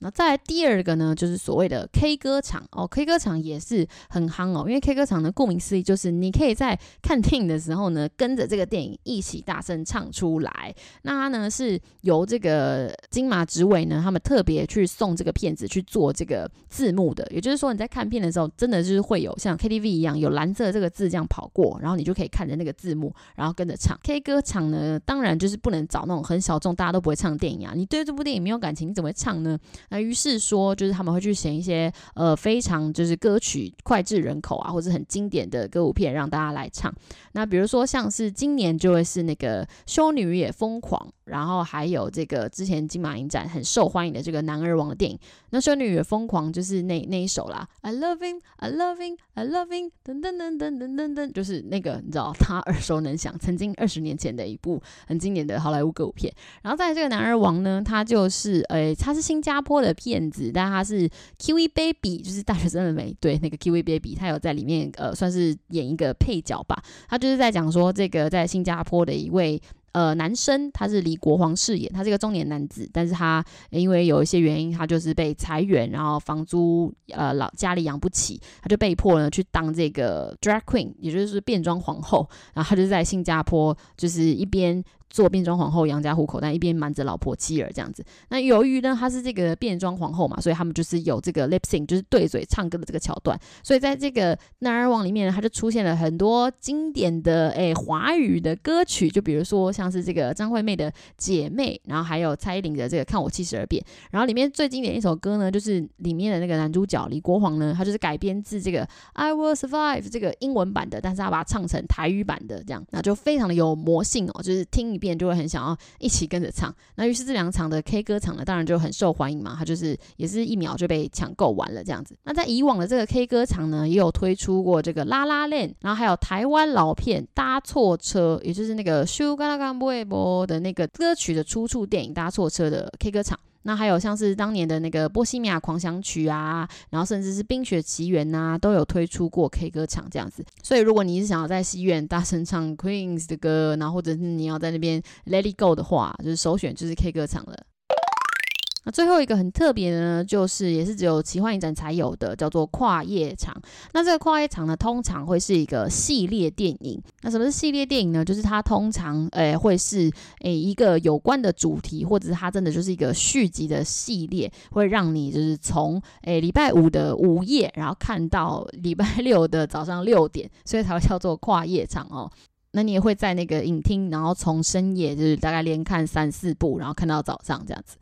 那再来第二个呢，就是所谓的 K 歌场哦，K 歌场也是很夯哦，因为 K 歌场呢，顾名思义就是你可以在看电影的时候呢，跟着这个电影一起大声唱出来。那它呢是由这个金马执委呢，他们特别去送这个片子去做这个字幕的，也就是说你在看片的时候，真的就是会有像 KTV 一样有蓝色这个字这样跑过，然后你就可以看着那个字幕，然后跟着唱。K 歌场呢，当然就是不能找那种很小众大家都不会唱的电影啊，你对这部电影没有感情，你怎么会唱呢？那于是说，就是他们会去选一些呃非常就是歌曲脍炙人口啊，或者很经典的歌舞片让大家来唱。那比如说像是今年就会是那个《修女也疯狂》，然后还有这个之前金马影展很受欢迎的这个《男儿王》的电影。那《修女也疯狂》就是那那一首啦，I love him, I love him, I love him，噔噔噔噔噔噔噔，就是那个你知道他耳熟能详，曾经二十年前的一部很经典的好莱坞歌舞片。然后在这个《男儿王》呢，他就是诶，他是新加坡的骗。子，但他是 Kiwi Baby，就是大学生的美，对，那个 Kiwi Baby，他有在里面，呃，算是演一个配角吧。他就是在讲说，这个在新加坡的一位呃男生，他是离国皇饰演，他是一个中年男子，但是他因为有一些原因，他就是被裁员，然后房租呃老家里养不起，他就被迫呢去当这个 Drag Queen，也就是变装皇后，然后他就在新加坡，就是一边。做变装皇后养家糊口，但一边瞒着老婆妻儿这样子。那由于呢，她是这个变装皇后嘛，所以他们就是有这个 lip sync，就是对嘴唱歌的这个桥段。所以在这个《男儿王》里面呢，它就出现了很多经典的诶华语的歌曲，就比如说像是这个张惠妹的《姐妹》，然后还有蔡依林的这个《看我七十二变》。然后里面最经典一首歌呢，就是里面的那个男主角李国煌呢，他就是改编自这个《I Will Survive》这个英文版的，但是他把它唱成台语版的，这样那就非常的有魔性哦，就是听。一遍就会很想要一起跟着唱，那于是这两场的 K 歌场呢，当然就很受欢迎嘛，它就是也是一秒就被抢购完了这样子。那在以往的这个 K 歌场呢，也有推出过这个拉拉链然后还有台湾老片搭错车，也就是那个 Sugar Gang Boy 的那个歌曲的出处电影搭错车的 K 歌场。那还有像是当年的那个《波西米亚狂想曲》啊，然后甚至是《冰雪奇缘》呐，都有推出过 K 歌场这样子。所以如果你是想要在戏院大声唱 Queens 的歌，然后或者是你要在那边 Let It Go 的话，就是首选就是 K 歌场了。那最后一个很特别的呢，就是也是只有奇幻影展才有的，叫做跨夜场。那这个跨夜场呢，通常会是一个系列电影。那什么是系列电影呢？就是它通常诶、会是诶、一个有关的主题，或者是它真的就是一个续集的系列，会让你就是从诶礼拜五的午夜，然后看到礼拜 六的早上六点，所以才会叫做跨夜场哦。那你也会在那个影厅，然后从深夜就是大概连看三四部，然后看到早上这样子。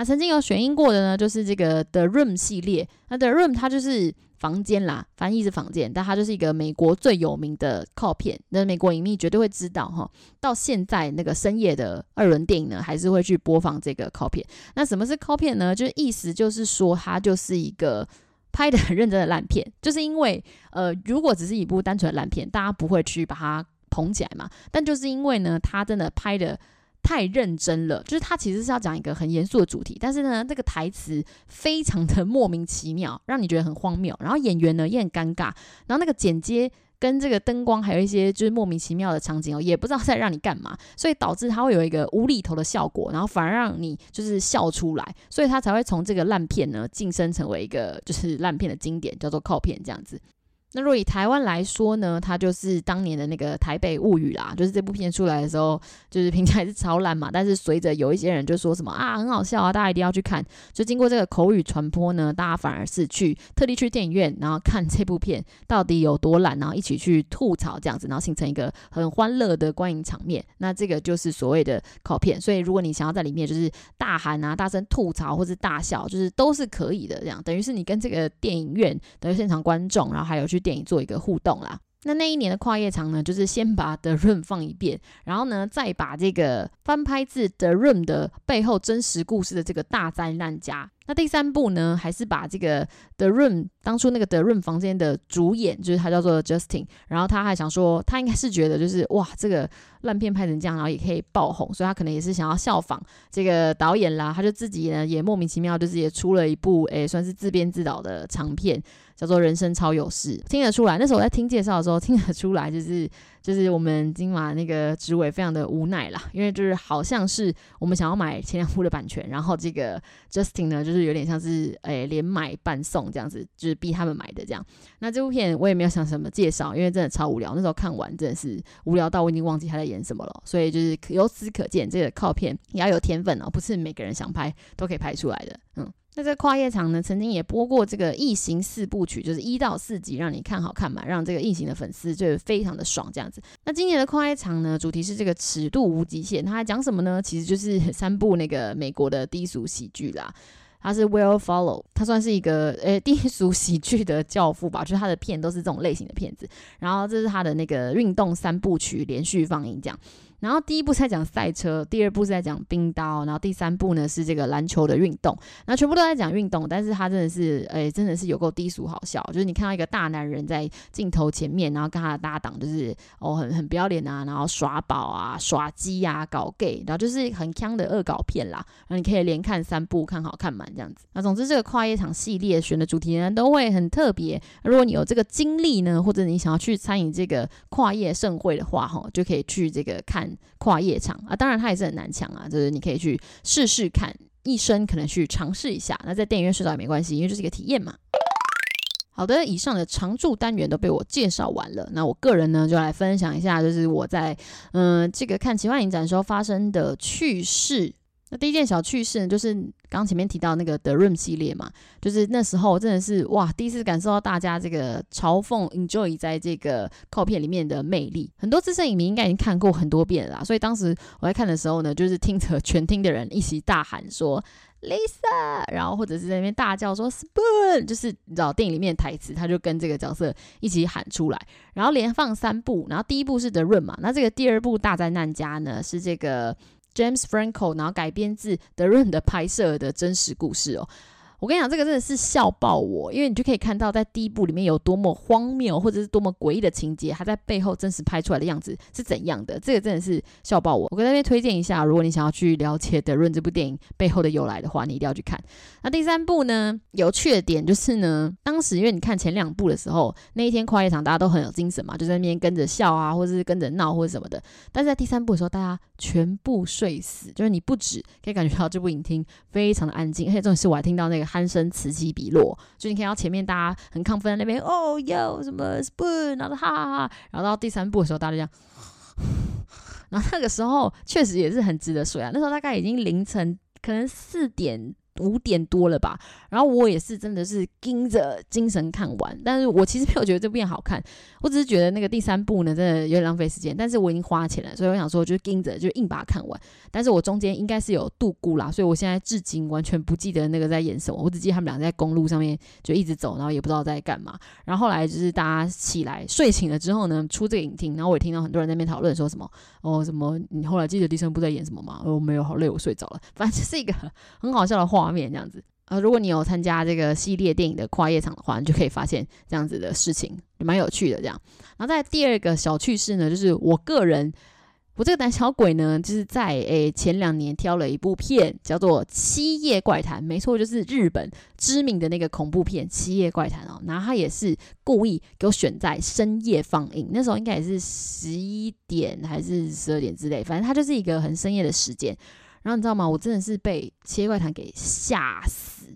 那曾经有选映过的呢，就是这个 The Room 系列。那 The Room 它就是房间啦，翻译是房间，但它就是一个美国最有名的靠片。那美国影迷绝对会知道哈。到现在那个深夜的二轮电影呢，还是会去播放这个靠片。那什么是靠片呢？就是意思就是说，它就是一个拍得很认真的烂片。就是因为呃，如果只是一部单纯的烂片，大家不会去把它捧起来嘛。但就是因为呢，它真的拍的。太认真了，就是他其实是要讲一个很严肃的主题，但是呢，这个台词非常的莫名其妙，让你觉得很荒谬。然后演员呢也很尴尬，然后那个剪接跟这个灯光还有一些就是莫名其妙的场景哦，也不知道在让你干嘛，所以导致它会有一个无厘头的效果，然后反而让你就是笑出来，所以他才会从这个烂片呢晋升成为一个就是烂片的经典，叫做靠片这样子。那若以台湾来说呢，它就是当年的那个《台北物语》啦，就是这部片出来的时候，就是评价是超烂嘛。但是随着有一些人就说什么啊，很好笑啊，大家一定要去看。就经过这个口语传播呢，大家反而是去特地去电影院，然后看这部片到底有多烂，然后一起去吐槽这样子，然后形成一个很欢乐的观影场面。那这个就是所谓的考片。所以如果你想要在里面就是大喊啊、大声吐槽或是大笑，就是都是可以的。这样等于是你跟这个电影院的现场观众，然后还有去。电影做一个互动啦。那那一年的跨夜场呢，就是先把 The Room 放一遍，然后呢，再把这个翻拍自 The Room 的背后真实故事的这个大灾难家。那第三部呢，还是把这个 The Room 当初那个 The Room 房间的主演，就是他叫做 Justin，然后他还想说，他应该是觉得就是哇，这个烂片拍成这样，然后也可以爆红，所以他可能也是想要效仿这个导演啦，他就自己呢也莫名其妙就是也出了一部诶，算是自编自导的长片，叫做《人生超有事》，听得出来，那时候我在听介绍的时候听得出来，就是。就是我们金马那个执委非常的无奈啦，因为就是好像是我们想要买前两部的版权，然后这个 Justin 呢，就是有点像是诶、连买半送这样子，就是逼他们买的这样。那这部片我也没有想什么介绍，因为真的超无聊，那时候看完真的是无聊到我已经忘记他在演什么了。所以就是由此可见，这个靠片也要有天分哦，不是每个人想拍都可以拍出来的。嗯。那这个跨夜场呢，曾经也播过这个异形四部曲，就是一到四集，让你看好看嘛，让这个异形的粉丝就非常的爽这样子。那今年的跨夜场呢，主题是这个尺度无极限，它讲什么呢？其实就是 三部那个美国的低俗喜剧啦。它是 Will Follow，它算是一个呃低俗喜剧的教父吧，就是它的片都是这种类型的片子。然后这是它的那个运动三部曲连续放映这样。然后第一部在讲赛车，第二部是在讲冰刀，然后第三部呢是这个篮球的运动，那全部都在讲运动，但是他真的是，哎，真的是有够低俗好笑，就是你看到一个大男人在镜头前面，然后跟他的搭档就是哦很很不要脸啊，然后耍宝啊、耍鸡啊、搞 gay，然后就是很锵的恶搞片啦，然后你可以连看三部，看好看满这样子。那总之这个跨夜场系列选的主题呢都会很特别，如果你有这个经历呢，或者你想要去参与这个跨夜盛会的话，哈，就可以去这个看。跨夜场啊，当然它也是很难抢啊，就是你可以去试试看，一生可能去尝试一下。那在电影院睡着也没关系，因为这是一个体验嘛。好的，以上的常驻单元都被我介绍完了，那我个人呢就来分享一下，就是我在嗯、这个看奇幻影展的时候发生的趣事。那第一件小趣事呢，就是刚前面提到那个 The Room 系列嘛，就是那时候真的是哇，第一次感受到大家这个嘲讽 Enjoy 在这个靠片里面的魅力。很多资深影迷应该已经看过很多遍了，所以当时我在看的时候呢，就是听着 全厅的人一起大喊说 Lisa，然后或者是在那边大叫说 Spoon，就是你知道电影里面的台词，他就跟这个角色一起喊出来，然后连放三部，然后第一部是 The Room 嘛，那这个第二部大灾难家呢是这个。James Franco，然后改编自德润的拍摄的真实故事哦，我跟你讲，这个真的是笑爆我，因为你就可以看到在第一部里面有多么荒谬或者是多么诡异的情节，它在背后真实拍出来的样子是怎样的。这个真的是笑爆我。我跟大家推荐一下，如果你想要去了解德润这部电影背后的由来的话，你一定要去看。那第三部呢，有趣的点就是呢，当时因为你看前两部的时候，那一天跨夜场大家都很有精神嘛，就在那边跟着笑啊，或者是跟着闹或者什么的。但是在第三部的时候，大家全部睡死，就是你不止可以感觉到这部影厅非常的安静，而且这种事我还听到那个。鼾声此起彼落，就你看到前面大家很亢奋在那边，哦哟什么 spoon，然后哈哈哈，然后到第三部的时候，大家就这样，然后那个时候确实也是很值得睡啊。那时候大概已经凌晨，可能四点。五点多了吧，然后我也是真的是盯着精神看完，但是我其实没有觉得这部片好看，我只是觉得那个第三部呢，真的有点浪费时间，但是我已经花钱了，所以我想说就盯着就硬把它看完，但是我中间应该是有度过啦，所以我现在至今完全不记得那个在演什么，我只记得他们俩在公路上面就一直走，然后也不知道在干嘛，然后后来就是大家起来睡醒了之后呢，出这个影厅，然后我也听到很多人在那边讨论说什么哦什么，你后来记得第三部在演什么吗？哦没有，好累，我睡着了，反正就是一个很好笑的话画面这样子。啊，如果你有参加这个系列电影的跨夜场的话，你就可以发现这样子的事情，蛮有趣的。这样，然后在第二个小趣事呢，就是我个人，我这个胆小鬼呢，就是在诶、前两年挑了一部片，叫做《七夜怪谈》，没错，就是日本知名的那个恐怖片《七夜怪谈》哦。然后他也是故意给我选在深夜放映，那时候应该也是十一点还是十二点之类，反正它就是一个很深夜的时间。然后你知道吗？我真的是被《七夜怪谈》给吓死。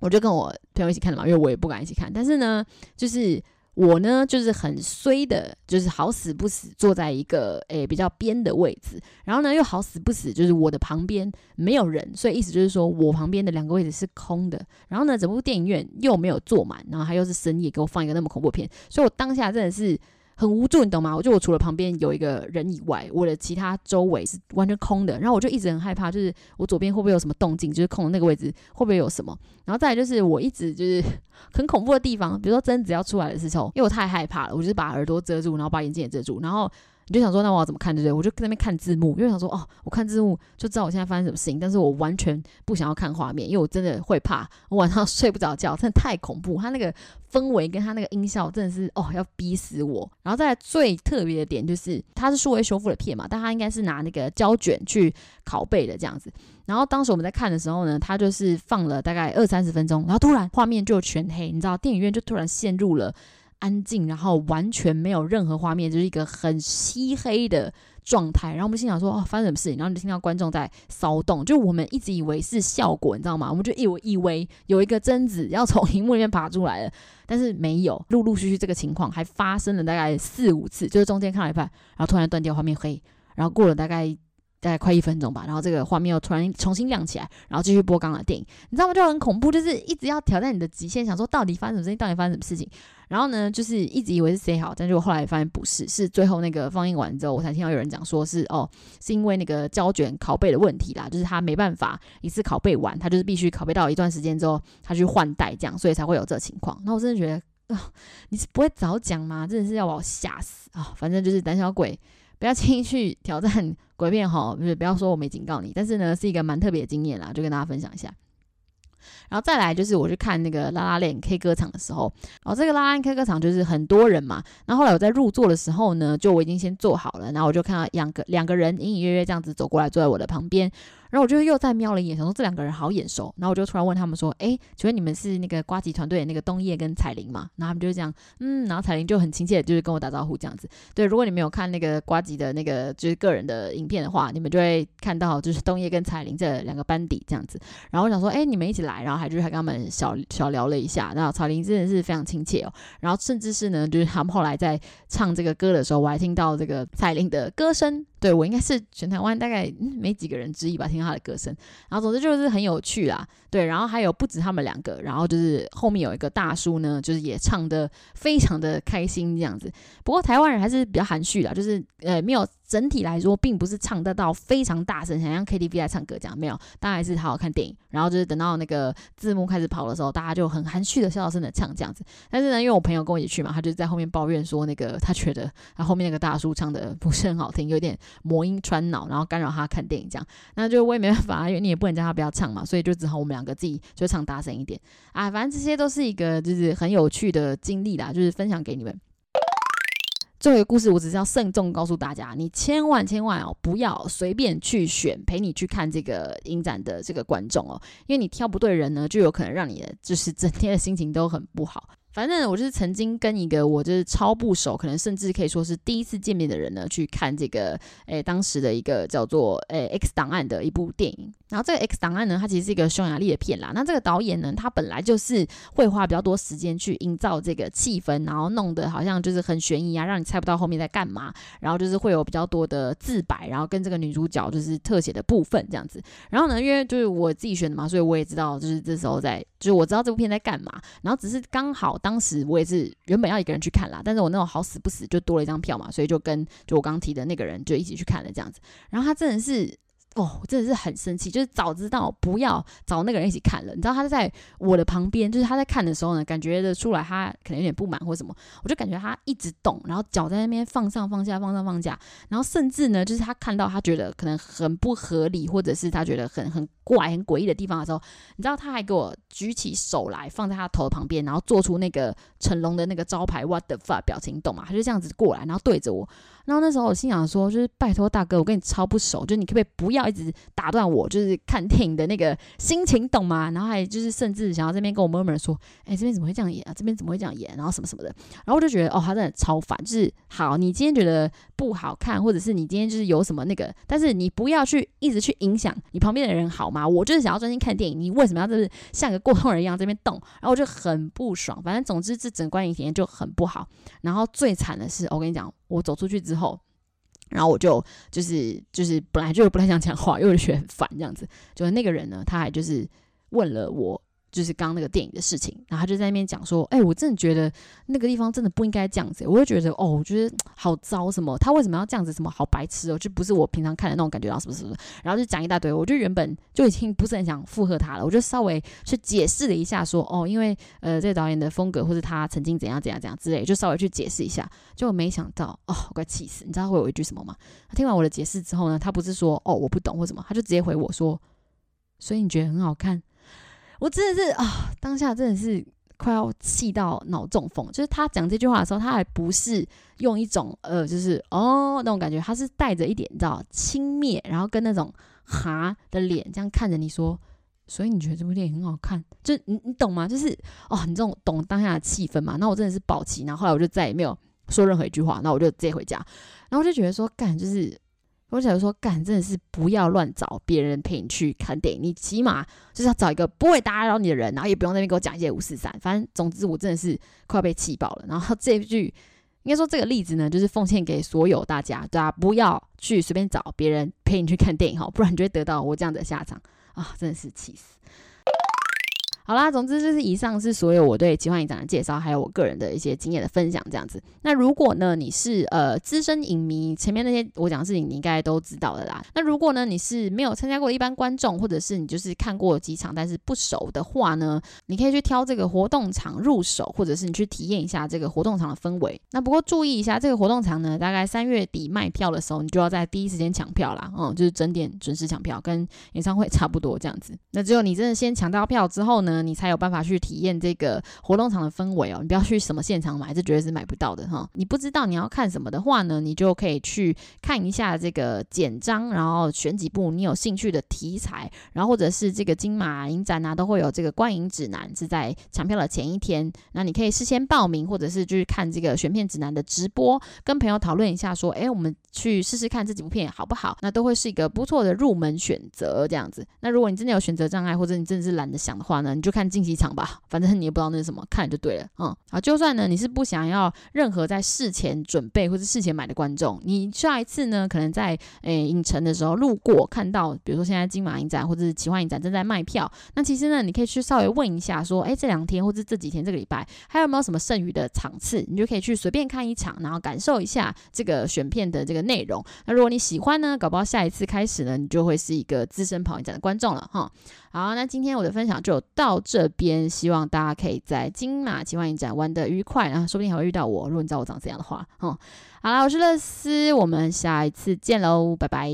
我就跟我朋友一起看的嘛，因为我也不敢一起看。但是呢，就是我呢，就是很衰的，就是好死不死坐在一个诶比较边的位置，然后呢又好死不死，就是我的旁边没有人，所以意思就是说我旁边的两个位置是空的。然后呢，整部电影院又没有坐满，然后他又是深夜给我放一个那么恐怖片，所以我当下真的是。很无助，你懂吗？我就我除了旁边有一个人以外，我的其他周围是完全空的。然后我就一直很害怕，就是我左边会不会有什么动静？就是空的那个位置会不会有什么？然后再来就是我一直就是很恐怖的地方，比如说贞子要出来的时候，因为我太害怕了，我就是把耳朵遮住，然后把眼睛也遮住，然后。你就想说，那我要怎么看，对不对？我就在那边看字幕，因为想说，哦，我看字幕就知道我现在发生什么事情。但是我完全不想要看画面，因为我真的会怕，我晚上 睡不着觉，真的太恐怖。它那个氛围跟它那个音效真的是，哦，要逼死我。然后再最特别的点就是，它是数位修复的片嘛，但它应该是拿那个胶卷去拷贝的这样子。然后当时我们在看的时候呢，它就是放了大概二三十分钟，然后突然画面就全黑，你知道，电影院就突然陷入了。安静，然后完全没有任何画面，就是一个很漆黑的状态。然后我们心想说：“哦，发生什么事情？”然后你就听到观众在骚动，就我们一直以为是效果，你知道吗？我们就以为以为有一个贞子要从荧幕里面爬出来了，但是没有。陆陆续续这个情况还发生了大概四五次，就是中间看了一半，然后突然断掉，画面黑，然后过了大概。大概快一分钟吧，然后这个画面又突然重新亮起来，然后继续播刚刚的电影，你知道吗？就很恐怖，就是一直要挑战你的极限，想说到底发生什么事情，到底发生什么事情。然后呢，就是一直以为是 say 好，但是我后来发现不是，是最后那个放映完之后，我才听到有人讲说是哦，是因为那个胶卷拷贝的问题啦，就是他没办法一次拷贝完，他就是必须拷贝到一段时间之后，他去换代这样，所以才会有这情况。那我真的觉得啊、哦，你是不会早讲吗？真的是要把我吓死啊、反正就是胆小鬼。不要轻易去挑战鬼片哈，不是不要说我没警告你，但是呢，是一个蛮特别的经验啦，就跟大家分享一下。然后再来就是我去看那个拉拉链 K 歌场的时候，然后这个拉拉链 K 歌场就是很多人嘛，然后后来我在入座的时候呢，就我已经先坐好了，然后我就看到两个两个人隐隐约约这样子走过来，坐在我的旁边。然后我就又再瞄了一眼，想说这两个人好眼熟。然后我就突然问他们说：“哎，请问你们是那个呱吉团队的那个东叶跟彩玲吗？”然后他们就是这样，嗯，然后彩玲就很亲切，就是跟我打招呼这样子。对，如果你没有看那个呱吉的那个就是个人的影片的话，你们就会看到就是东叶跟彩玲这两个班底这样子。然后我想说：“哎，你们一起来。”然后还就是还跟他们小小聊了一下。然后彩玲真的是非常亲切哦。然后甚至是呢，就是他们后来在唱这个歌的时候，我还听到这个彩玲的歌声。对，我应该是全台湾大概没几个人之一吧，听到他的歌声。然后总之就是很有趣啦，对。然后还有不止他们两个，然后就是后面有一个大叔呢，就是也唱的非常的开心这样子。不过台湾人还是比较含蓄啦，就是呃没有整体来说，并不是唱得到非常大声，想像 KTV 来唱歌这样，没有，当然是好好看电影。然后就是等到那个字幕开始跑的时候，大家就很含蓄的笑声的唱这样子。但是呢，因为我朋友跟我一起去嘛，他就在后面抱怨说，那个他觉得他后面那个大叔唱的不是很好听，有点魔音穿脑，然后干扰他看电影这样。那就我也没办法，因为你也不能叫他不要唱嘛，所以就只好我们两个自己就唱大声一点啊。反正这些都是一个就是很有趣的经历啦，就是分享给你们。最后一个故事，我只是要慎重告诉大家，你千万千万哦，不要随便去选陪你去看这个影展的这个观众哦，因为你挑不对人呢，就有可能让你的就是整天的心情都很不好。反正我就是曾经跟一个我就是超不熟，可能甚至可以说是第一次见面的人呢，去看这个诶当时的一个叫做诶 X 档案的一部电影。然后这个 X 档案呢，它其实是一个匈牙利的片啦。那这个导演呢，他本来就是会花比较多时间去营造这个气氛，然后弄得好像就是很悬疑啊，让你猜不到后面在干嘛。然后就是会有比较多的自白，然后跟这个女主角就是特写的部分这样子。然后呢，因为就是我自己选的嘛，所以我也知道就是这时候在，就是我知道这部片在干嘛。然后只是刚好。当时我也是原本要一个人去看啦，但是我那种好死不死就多了一张票嘛，所以就跟就我刚提的那个人就一起去看了这样子。然后他真的是。哦，真的是很生气，就是早知道不要找那个人一起看了。你知道他在我的旁边，就是他在看的时候呢，感觉得出来他可能有点不满或什么。我就感觉他一直动，然后脚在那边放上放下，放上放下，然后甚至呢，就是他看到他觉得可能很不合理，或者是他觉得很很怪、很诡异的地方的时候，你知道他还给我举起手来放在他头旁边，然后做出那个成龙的那个招牌 What the fuck 表情，懂吗？他就这样子过来，然后对着我。然后那时候我心想说，就是拜托大哥，我跟你超不熟，就你可不可以不要一直打断我，就是看电影的那个心情，懂吗？然后还就是甚至想要这边跟我 murmur 说，哎，这边怎么会这样演啊？这边怎么会这样演？然后什么什么的。然后我就觉得，哦，他真的超烦。就是好，你今天觉得不好看，或者是你今天就是有什么那个，但是你不要去一直去影响你旁边的人，好吗？我就是想要专心看电影，你为什么要就是像个过路人一样这边动？然后我就很不爽。反正总之这整个观影体验就很不好。然后最惨的是，我跟你讲，我走出去之后。然后我就就是就是本来就不太想讲话，因为我觉得很烦这样子。就是那个人呢，他还就是问了我。就是刚刚那个电影的事情，然后他就在那边讲说：“哎、我真的觉得那个地方真的不应该这样子。”我就觉得哦，我觉得好糟，什么他为什么要这样子？什么好白痴哦，就不是我平常看的那种感觉，然后什么什么，然后就讲一大堆。我就原本就已经不是很想附和他了，我就稍微去解释了一下说：“哦，因为呃，这个导演的风格，或者他曾经怎样怎样怎样之类，就稍微去解释一下。”结果没想到哦，我快气死！你知道会有一句什么吗？他听完我的解释之后呢，他不是说哦我不懂或什么，他就直接回我说：“所以你觉得很好看？”我真的是啊，当下真的是快要气到脑中风。就是他讲这句话的时候，他还不是用一种呃，就是哦那种感觉，他是带着一点你知道轻蔑，然后跟那种哈的脸这样看着你说，所以你觉得这部电影很好看？就你你懂吗？就是哦，你这种懂当下的气氛嘛？那我真的是爆气，然后后来我就再也没有说任何一句话，那我就直接回家，然后我就觉得说干就是。我想说，干真的是不要乱找别人陪你去看电影，你起码就是要找一个不会打扰你的人，然后也不用在那边给我讲一些五四三。反正总之，我真的是快要被气爆了。然后这句，应该说这个例子呢，就是奉献给所有大家，对啊，不要去随便找别人陪你去看电影哈，不然你就会得到我这样的下场啊！真的是气死。好啦，总之就是以上是所有我对奇幻影展的介绍，还有我个人的一些经验的分享，这样子。那如果呢，你是呃资深影迷，前面那些我讲的事情你应该都知道的啦。那如果呢，你是没有参加过一般观众，或者是你就是看过几场但是不熟的话呢，你可以去挑这个活动场入手，或者是你去体验一下这个活动场的氛围。那不过注意一下，这个活动场呢，大概三月底卖票的时候，你就要在第一时间抢票啦。嗯，就是整点准时抢票，跟演唱会差不多这样子。那只有你真的先抢到票之后呢，你才有办法去体验这个活动场的氛围哦。你不要去什么现场买，这绝对是买不到的哈。你不知道你要看什么的话呢，你就可以去看一下这个简章，然后选几部你有兴趣的题材，然后或者是这个金马影展啊，都会有这个观影指南，是在抢票的前一天。那你可以事先报名，或者是去看这个选片指南的直播，跟朋友讨论一下，说，哎，我们去试试看这几部片好不好？那都会是一个不错的入门选择这样子。那如果你真的有选择障碍，或者你真的是懒得想的话呢，你就看竞技场吧，反正你也不知道那是什么，看就对了。嗯，好，就算呢你是不想要任何在事前准备或是事前买的观众，你下一次呢可能在诶影城的时候路过看到，比如说现在金马影展或者是奇幻影展正在卖票，那其实呢你可以去稍微问一下说，诶这两天或者这几天这个礼拜还有没有什么剩余的场次，你就可以去随便看一场，然后感受一下这个选片的这个内容。那如果你喜欢呢，搞不好下一次开始呢，你就会是一个资深跑影展的观众了哈。好，那今天我的分享就到这边，希望大家可以在金马奇幻影展玩得愉快，然后说不定还会遇到我。如果你知道我长怎样的话，嗯，好啦，我是乐思，我们下一次见喽，拜拜。